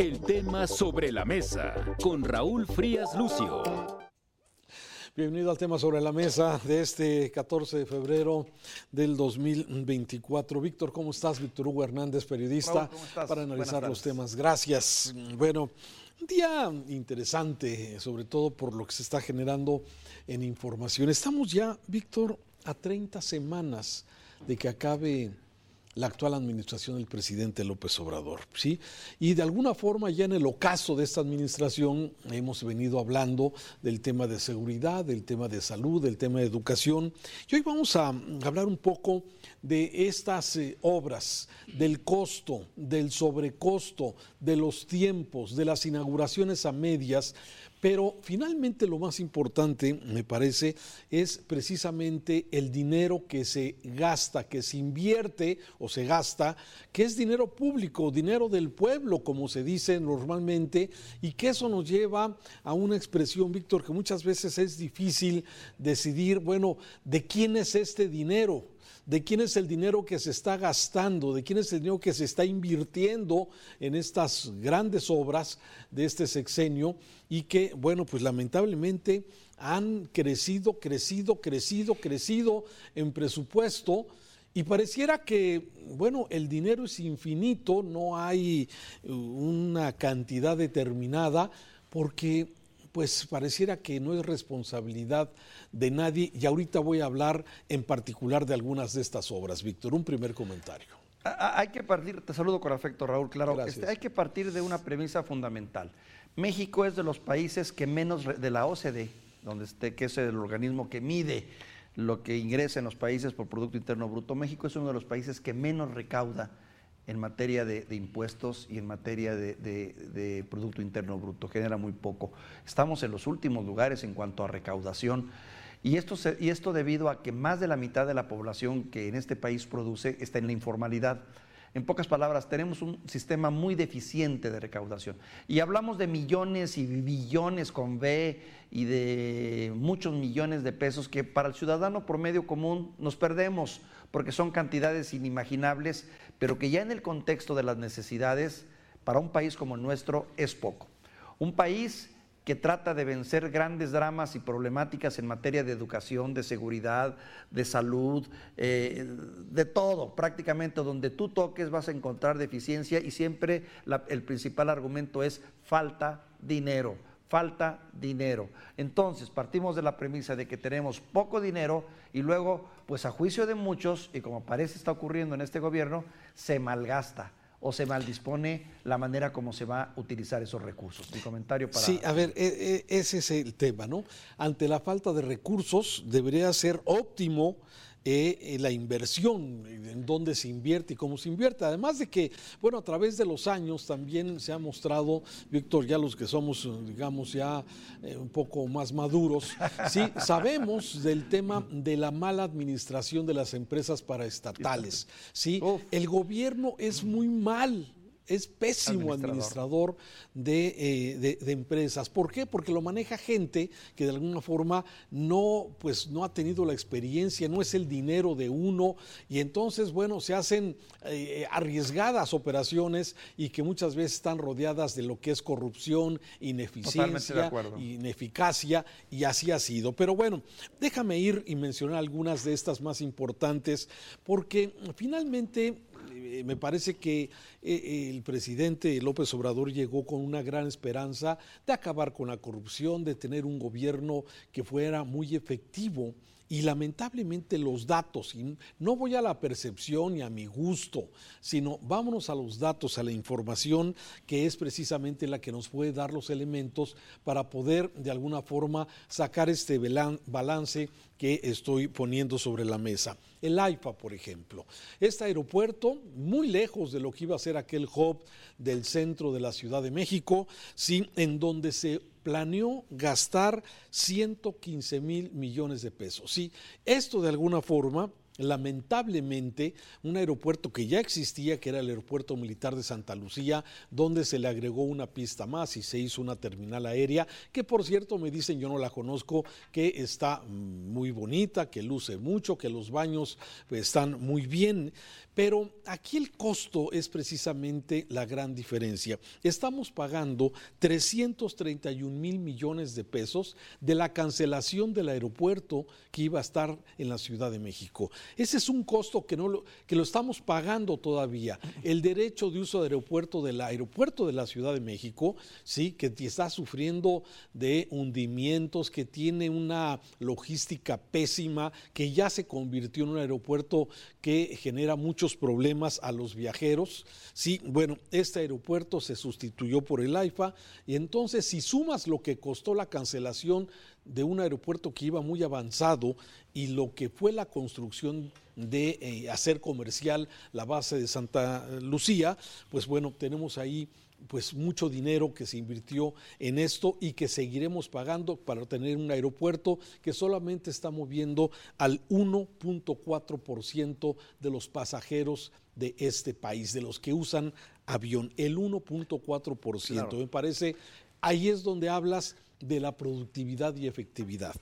El tema sobre la mesa con Raúl Frías Lucio. Bienvenido al tema sobre la mesa de este 14 de febrero del 2024. Víctor, ¿cómo estás? Víctor Hugo Hernández, periodista, para analizar los temas. Gracias. Bueno, un día interesante, sobre todo por lo que se está generando en información. Estamos ya, Víctor, a 30 semanas de que acabe la actual administración del presidente López Obrador, ¿sí? Y de alguna forma ya en el ocaso de esta administración hemos venido hablando del tema de seguridad, del tema de salud, del tema de educación. Y hoy vamos a hablar un poco de estas eh, obras, del costo, del sobrecosto, de los tiempos, de las inauguraciones a medias, pero finalmente lo más importante, me parece, es precisamente el dinero que se gasta, que se invierte o se gasta, que es dinero público, dinero del pueblo, como se dice normalmente, y que eso nos lleva a una expresión, Víctor, que muchas veces es difícil decidir, bueno, ¿de quién es este dinero? De quién es el dinero que se está gastando, de quién es el dinero que se está invirtiendo en estas grandes obras de este sexenio y que, bueno, pues lamentablemente han crecido, crecido, crecido, crecido en presupuesto. Y pareciera que, bueno, el dinero es infinito, no hay una cantidad determinada, porque pues pareciera que no es responsabilidad de nadie y ahorita voy a hablar en particular de algunas de estas obras. Víctor, un primer comentario. Hay que partir, te saludo con afecto Raúl, claro, este, hay que partir de una premisa fundamental. México es de los países que menos de la OCDE, donde esté, que es el organismo que mide lo que ingresa en los países por Producto Interno Bruto, México es uno de los países que menos recauda en materia de, impuestos y en materia de, Producto Interno Bruto, genera muy poco. Estamos en los últimos lugares en cuanto a recaudación. Y esto, y esto debido a que más de la mitad de la población que en este país produce está en la informalidad. En pocas palabras, tenemos un sistema muy deficiente de recaudación. Y hablamos de millones y billones con B y de muchos millones de pesos que para el ciudadano promedio común nos perdemos porque son cantidades inimaginables, pero que ya en el contexto de las necesidades para un país como el nuestro es poco. Un país que trata de vencer grandes dramas y problemáticas en materia de educación, de seguridad, de salud, eh, de todo, prácticamente donde tú toques vas a encontrar deficiencia y siempre el principal argumento es falta dinero, falta dinero. Entonces partimos de la premisa de que tenemos poco dinero y luego, pues a juicio de muchos, y como parece está ocurriendo en este gobierno, se malgasta o se maldispone la manera como se va a utilizar esos recursos. Mi comentario para... Sí, a ver, e, e, ese es el tema, ¿no? Ante la falta de recursos debería ser óptimo eh, la inversión, en dónde se invierte y cómo se invierte. Además de que, bueno, a través de los años también se ha mostrado, Víctor, ya los que somos, digamos, ya eh, un poco más maduros, sí, sabemos del tema de la mala administración de las empresas paraestatales. Sí, el gobierno es muy mal es pésimo administrador, eh, de, empresas. ¿Por qué? Porque lo maneja gente que de alguna forma no, pues, no ha tenido la experiencia, no es el dinero de uno y entonces, bueno, se hacen eh, arriesgadas operaciones y que muchas veces están rodeadas de lo que es corrupción, ineficiencia, ineficacia y así ha sido. Pero bueno, déjame ir y mencionar algunas de estas más importantes porque finalmente me parece que eh, el presidente López Obrador llegó con una gran esperanza de acabar con la corrupción, de tener un gobierno que fuera muy efectivo. Y lamentablemente los datos, y no voy a la percepción ni a mi gusto, sino vámonos a los datos, a la información que es precisamente la que nos puede dar los elementos para poder de alguna forma sacar este balance que estoy poniendo sobre la mesa. El AIFA, por ejemplo. Este aeropuerto, muy lejos de lo que iba a ser aquel hub del centro de la Ciudad de México, ¿sí? en donde se planeó gastar 115 mil millones de pesos. Sí, esto de alguna forma lamentablemente un aeropuerto que ya existía, que era el aeropuerto militar de Santa Lucía, donde se le agregó una pista más y se hizo una terminal aérea, que por cierto me dicen, yo no la conozco, que está muy bonita, que luce mucho, que los baños pues, están muy bien, pero aquí el costo es precisamente la gran diferencia. Estamos pagando 331 mil millones de pesos de la cancelación del aeropuerto que iba a estar en la Ciudad de México. Ese es un costo que, no lo, que lo estamos pagando todavía. El derecho de uso de aeropuerto del aeropuerto de la Ciudad de México, sí, que está sufriendo de hundimientos, que tiene una logística pésima, que ya se convirtió en un aeropuerto que genera muchos problemas a los viajeros. Sí, bueno, este aeropuerto se sustituyó por el AIFA y entonces si sumas lo que costó la cancelación de un aeropuerto que iba muy avanzado y lo que fue la construcción de eh, hacer comercial la base de Santa Lucía, pues bueno, tenemos ahí pues mucho dinero que se invirtió en esto y que seguiremos pagando para tener un aeropuerto que solamente está moviendo al 1.4% de los pasajeros de este país, de los que usan avión, el 1.4%. Me parece, ahí es donde hablas de la productividad y efectividad.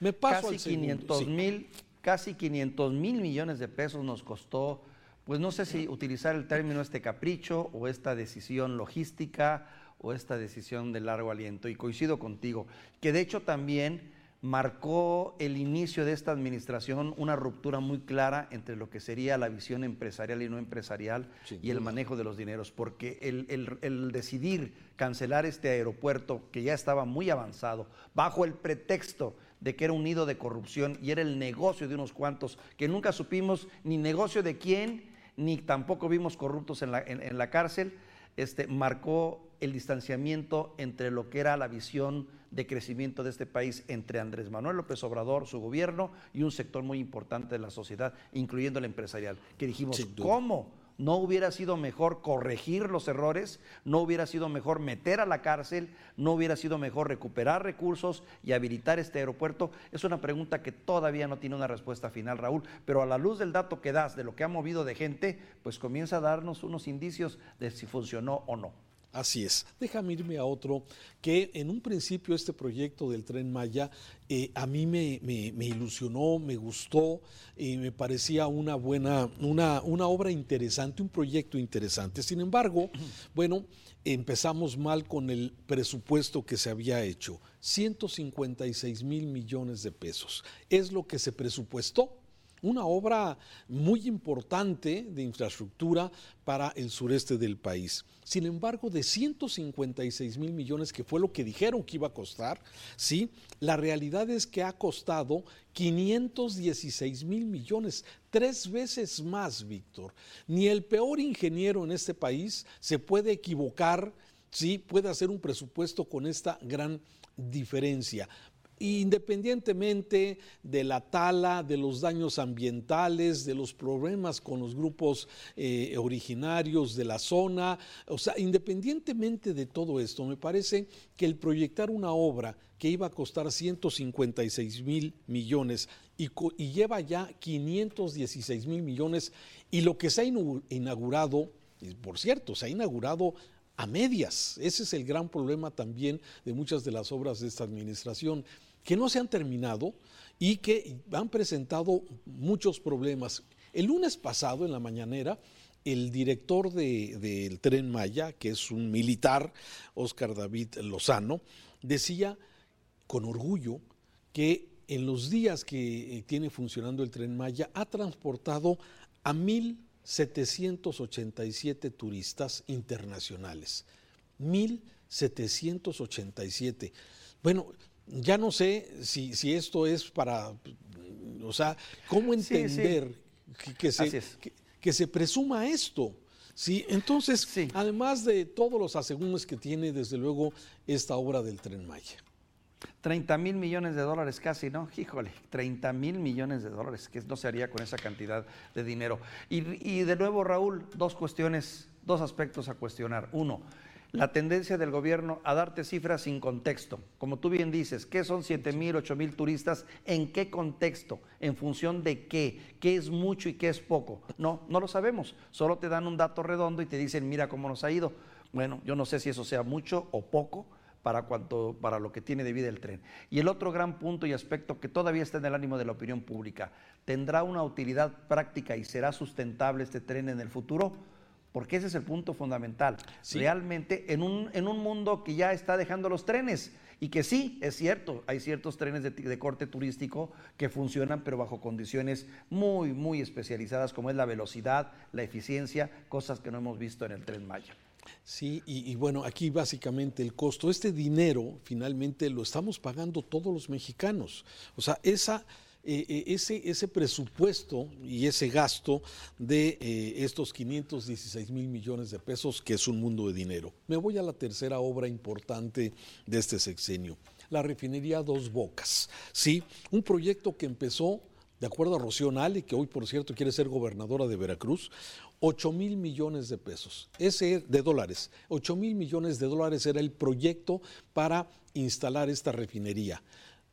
Me paso casi 500 mil, casi 500 mil millones de pesos nos costó pues no sé si utilizar el término este capricho o esta decisión logística o esta decisión de largo aliento. Y coincido contigo, que de hecho también marcó el inicio de esta administración una ruptura muy clara entre lo que sería la visión empresarial y no empresarial y el manejo de los dineros, porque el, decidir cancelar este aeropuerto que ya estaba muy avanzado, bajo el pretexto de que era un nido de corrupción y era el negocio de unos cuantos, que nunca supimos ni negocio de quién, ni tampoco vimos corruptos en la, en, la cárcel, este, marcó el distanciamiento entre lo que era la visión de crecimiento de este país entre Andrés Manuel López Obrador, su gobierno y un sector muy importante de la sociedad, incluyendo el empresarial, que dijimos, ¿cómo? ¿No hubiera sido mejor corregir los errores? ¿No hubiera sido mejor meter a la cárcel? ¿No hubiera sido mejor recuperar recursos y habilitar este aeropuerto? Es una pregunta que todavía no tiene una respuesta final, Raúl, pero a la luz del dato que das de lo que ha movido de gente, pues comienza a darnos unos indicios de si funcionó o no. Así es. Déjame irme a otro que en un principio este proyecto del tren Maya eh, a mí me, ilusionó, me gustó y me parecía una buena, una, una obra interesante, un proyecto interesante. Sin embargo, bueno, empezamos mal con el presupuesto que se había hecho. 156 mil millones de pesos. Es lo que se presupuestó una obra muy importante de infraestructura para el sureste del país. Sin embargo, de 156 mil millones, que fue lo que dijeron que iba a costar, ¿sí? la realidad es que ha costado 516 mil millones, tres veces más, Víctor. Ni el peor ingeniero en este país se puede equivocar, ¿sí? puede hacer un presupuesto con esta gran diferencia independientemente de la tala, de los daños ambientales, de los problemas con los grupos eh, originarios de la zona, o sea, independientemente de todo esto, me parece que el proyectar una obra que iba a costar 156 mil millones y, y lleva ya 516 mil millones y lo que se ha inaugurado, por cierto, se ha inaugurado a medias. Ese es el gran problema también de muchas de las obras de esta administración que no se han terminado y que han presentado muchos problemas. El lunes pasado, en la mañanera, el director del tren Maya, que es un militar, Oscar David Lozano, decía con orgullo que en los días que eh, tiene funcionando el tren Maya ha transportado a 1.787 turistas internacionales. 1.787. Bueno, ya no sé si, esto es para, o sea, cómo entender Que, se, que, se presuma esto. Sí, entonces, además de todos los asegúnes que tiene, desde luego, esta obra del Tren Maya. 30 mil millones de dólares casi, ¿no? Híjole, 30 mil millones de dólares, que no se haría con esa cantidad de dinero. Y, y de nuevo, Raúl, dos cuestiones, dos aspectos a cuestionar. Uno, la tendencia del gobierno a darte cifras sin contexto. Como tú bien dices, ¿qué son 7 mil, 8 mil turistas? ¿En qué contexto? ¿En función de qué? ¿Qué es mucho y qué es poco? No, no lo sabemos. Solo te dan un dato redondo y te dicen, mira cómo nos ha ido. Bueno, yo no sé si eso sea mucho o poco para, cuanto, para lo que tiene de vida el tren. Y el otro gran punto y aspecto que todavía está en el ánimo de la opinión pública, ¿tendrá una utilidad práctica y será sustentable este tren en el futuro? porque ese es el punto fundamental. Realmente en un, en un mundo que ya está dejando los trenes y que sí, es cierto, hay ciertos trenes de, corte turístico que funcionan, pero bajo condiciones muy, muy especializadas, como es la velocidad, la eficiencia, cosas que no hemos visto en el tren Maya. Sí, y, bueno, aquí básicamente el costo, este dinero finalmente lo estamos pagando todos los mexicanos. O sea, esa eh, eh, ese, ese presupuesto y ese gasto de eh, estos 516 mil millones de pesos, que es un mundo de dinero. Me voy a la tercera obra importante de este sexenio, la refinería Dos Bocas. Sí, un proyecto que empezó, de acuerdo a Rocío Nale, que hoy por cierto quiere ser gobernadora de Veracruz, 8 mil millones de pesos, ese de dólares, 8 mil millones de dólares era el proyecto para instalar esta refinería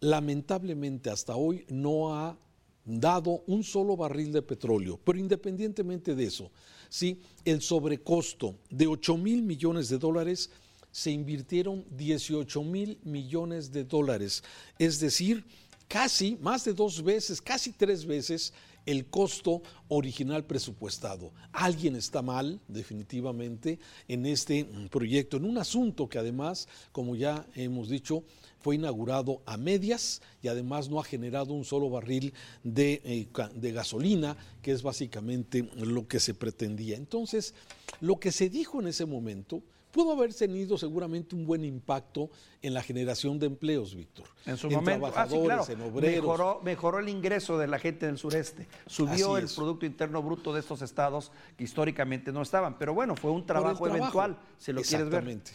lamentablemente hasta hoy no ha dado un solo barril de petróleo. Pero independientemente de eso, ¿sí? el sobrecosto de 8 mil millones de dólares se invirtieron 18 mil millones de dólares. Es decir, casi más de dos veces, casi tres veces el costo original presupuestado. Alguien está mal, definitivamente, en este proyecto, en un asunto que además, como ya hemos dicho, fue inaugurado a medias y además no ha generado un solo barril de, eh, gasolina, que es básicamente lo que se pretendía. Entonces, lo que se dijo en ese momento pudo haber tenido seguramente un buen impacto en la generación de empleos, Víctor. En su momento, ah, trabajadores, en obreros. Mejoró, el ingreso de la gente del sureste, subió el Producto Interno Bruto de estos estados que históricamente no estaban. Pero bueno, fue un trabajo, eventual, si lo quieres ver. Exactamente,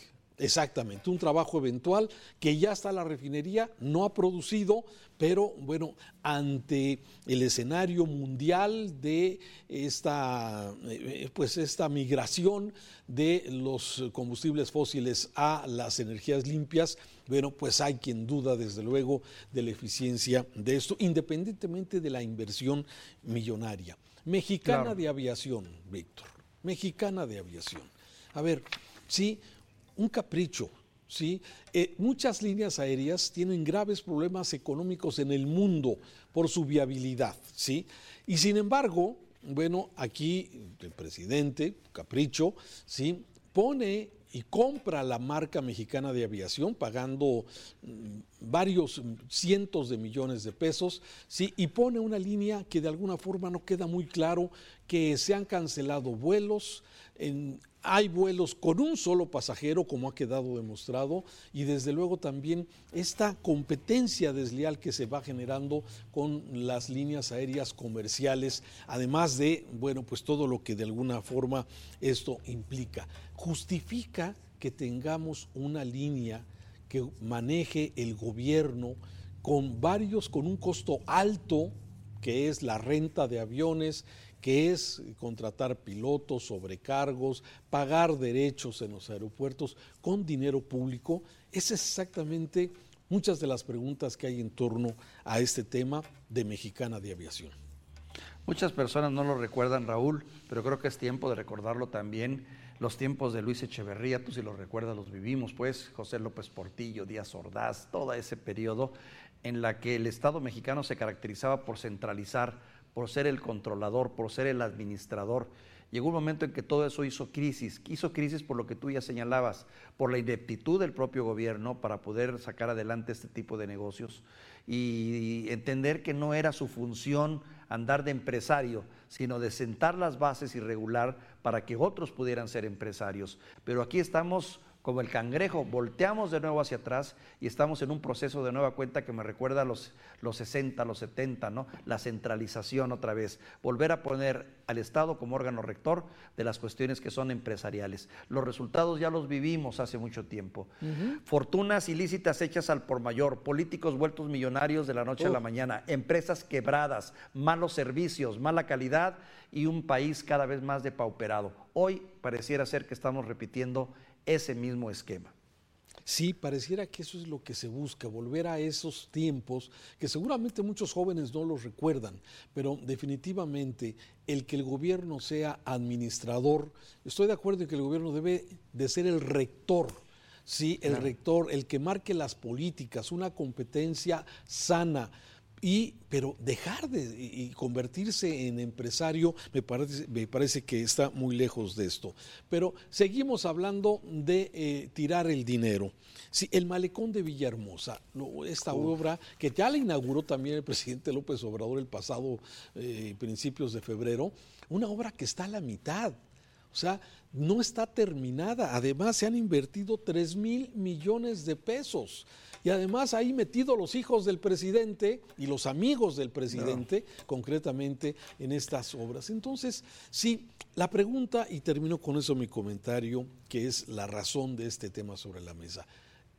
un trabajo eventual que ya está la refinería, no ha producido, pero bueno, ante el escenario mundial de esta, eh, pues esta migración de los combustibles fósiles a las energías limpias, bueno, pues hay quien duda desde luego de la eficiencia de esto, independientemente de la inversión millonaria. Mexicana de aviación, Víctor, mexicana de aviación. A ver, sí, un capricho. ¿sí? Eh, muchas líneas aéreas tienen graves problemas económicos en el mundo por su viabilidad. ¿sí? Y sin embargo, bueno, aquí el presidente, capricho, ¿sí? pone y compra la marca mexicana de aviación pagando mm, varios cientos de millones de pesos, ¿sí? y pone una línea que de alguna forma no queda muy claro que se han cancelado vuelos, en, hay vuelos con un solo pasajero, como ha quedado demostrado, y desde luego también esta competencia desleal que se va generando con las líneas aéreas comerciales, además de, bueno, pues todo lo que de alguna forma esto implica. Justifica que tengamos una línea que maneje el gobierno con varios, con un costo alto, que es la renta de aviones, que es contratar pilotos, sobrecargos, pagar derechos en los aeropuertos con dinero público, es exactamente muchas de las preguntas que hay en torno a este tema de Mexicana de Aviación. Muchas personas no lo recuerdan, Raúl, pero creo que es tiempo de recordarlo también. Los tiempos de Luis Echeverría, tú si lo recuerdas, los vivimos, pues José López Portillo, Díaz Ordaz, todo ese periodo en la que el Estado mexicano se caracterizaba por centralizar por ser el controlador, por ser el administrador. Llegó un momento en que todo eso hizo crisis. Hizo crisis por lo que tú ya señalabas, por la ineptitud del propio gobierno para poder sacar adelante este tipo de negocios y entender que no era su función andar de empresario, sino de sentar las bases y regular para que otros pudieran ser empresarios. Pero aquí estamos como el cangrejo, volteamos de nuevo hacia atrás y estamos en un proceso de nueva cuenta que me recuerda a los, los 60, los 70, ¿no? La centralización otra vez, volver a poner al Estado como órgano rector de las cuestiones que son empresariales. Los resultados ya los vivimos hace mucho tiempo. Fortunas ilícitas hechas al por mayor, políticos vueltos millonarios de la noche a la mañana, empresas quebradas, malos servicios, mala calidad y un país cada vez más depauperado. Hoy pareciera ser que estamos repitiendo ese mismo esquema. Sí, pareciera que eso es lo que se busca, volver a esos tiempos que seguramente muchos jóvenes no los recuerdan, pero definitivamente el que el gobierno sea administrador, estoy de acuerdo en que el gobierno debe de ser el rector, sí, el rector, el que marque las políticas, una competencia sana y, pero dejar de y convertirse en empresario me parece, me parece que está muy lejos de esto. Pero seguimos hablando de eh, tirar el dinero. Sí, el malecón de Villahermosa, esta obra que ya la inauguró también el presidente López Obrador el pasado eh, principios de febrero, una obra que está a la mitad. O sea, no está terminada. Además, se han invertido 3 mil millones de pesos. Y además ahí metido los hijos del presidente y los amigos del presidente, concretamente en estas obras. Entonces, sí, la pregunta, y termino con eso mi comentario, que es la razón de este tema sobre la mesa,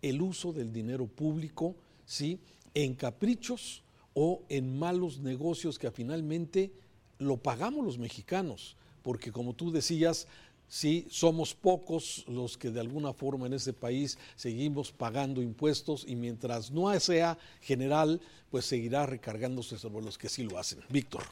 el uso del dinero público, ¿sí? En caprichos o en malos negocios que finalmente lo pagamos los mexicanos, porque como tú decías, Sí, somos pocos los que de alguna forma en este país seguimos pagando impuestos y mientras no sea general, pues seguirá recargándose sobre los que sí lo hacen. Víctor.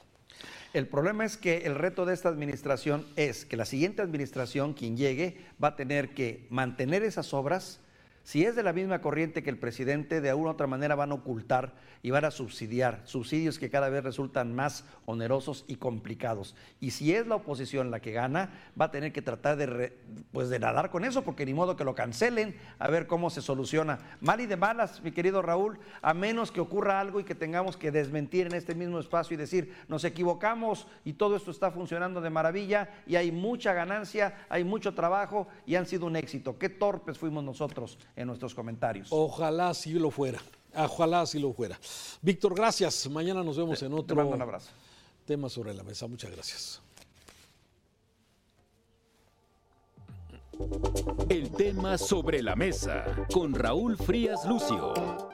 El problema es que el reto de esta administración es que la siguiente administración, quien llegue, va a tener que mantener esas obras, si es de la misma corriente que el presidente, de alguna u otra manera van a ocultar y van a subsidiar, subsidios que cada vez resultan más onerosos y complicados. Y si es la oposición la que gana, va a tener que tratar de, pues de nadar con eso, porque ni modo que lo cancelen, a ver cómo se soluciona. Mal y de malas, mi querido Raúl, a menos que ocurra algo y que tengamos que desmentir en este mismo espacio y decir, nos equivocamos y todo esto está funcionando de maravilla y hay mucha ganancia, hay mucho trabajo y han sido un éxito. Qué torpes fuimos nosotros en nuestros comentarios. Ojalá sí lo fuera. Ojalá sí lo fuera. Víctor, gracias. Mañana nos vemos en otro tema sobre la mesa. Muchas gracias. El tema sobre la mesa con Raúl Frías Lucio.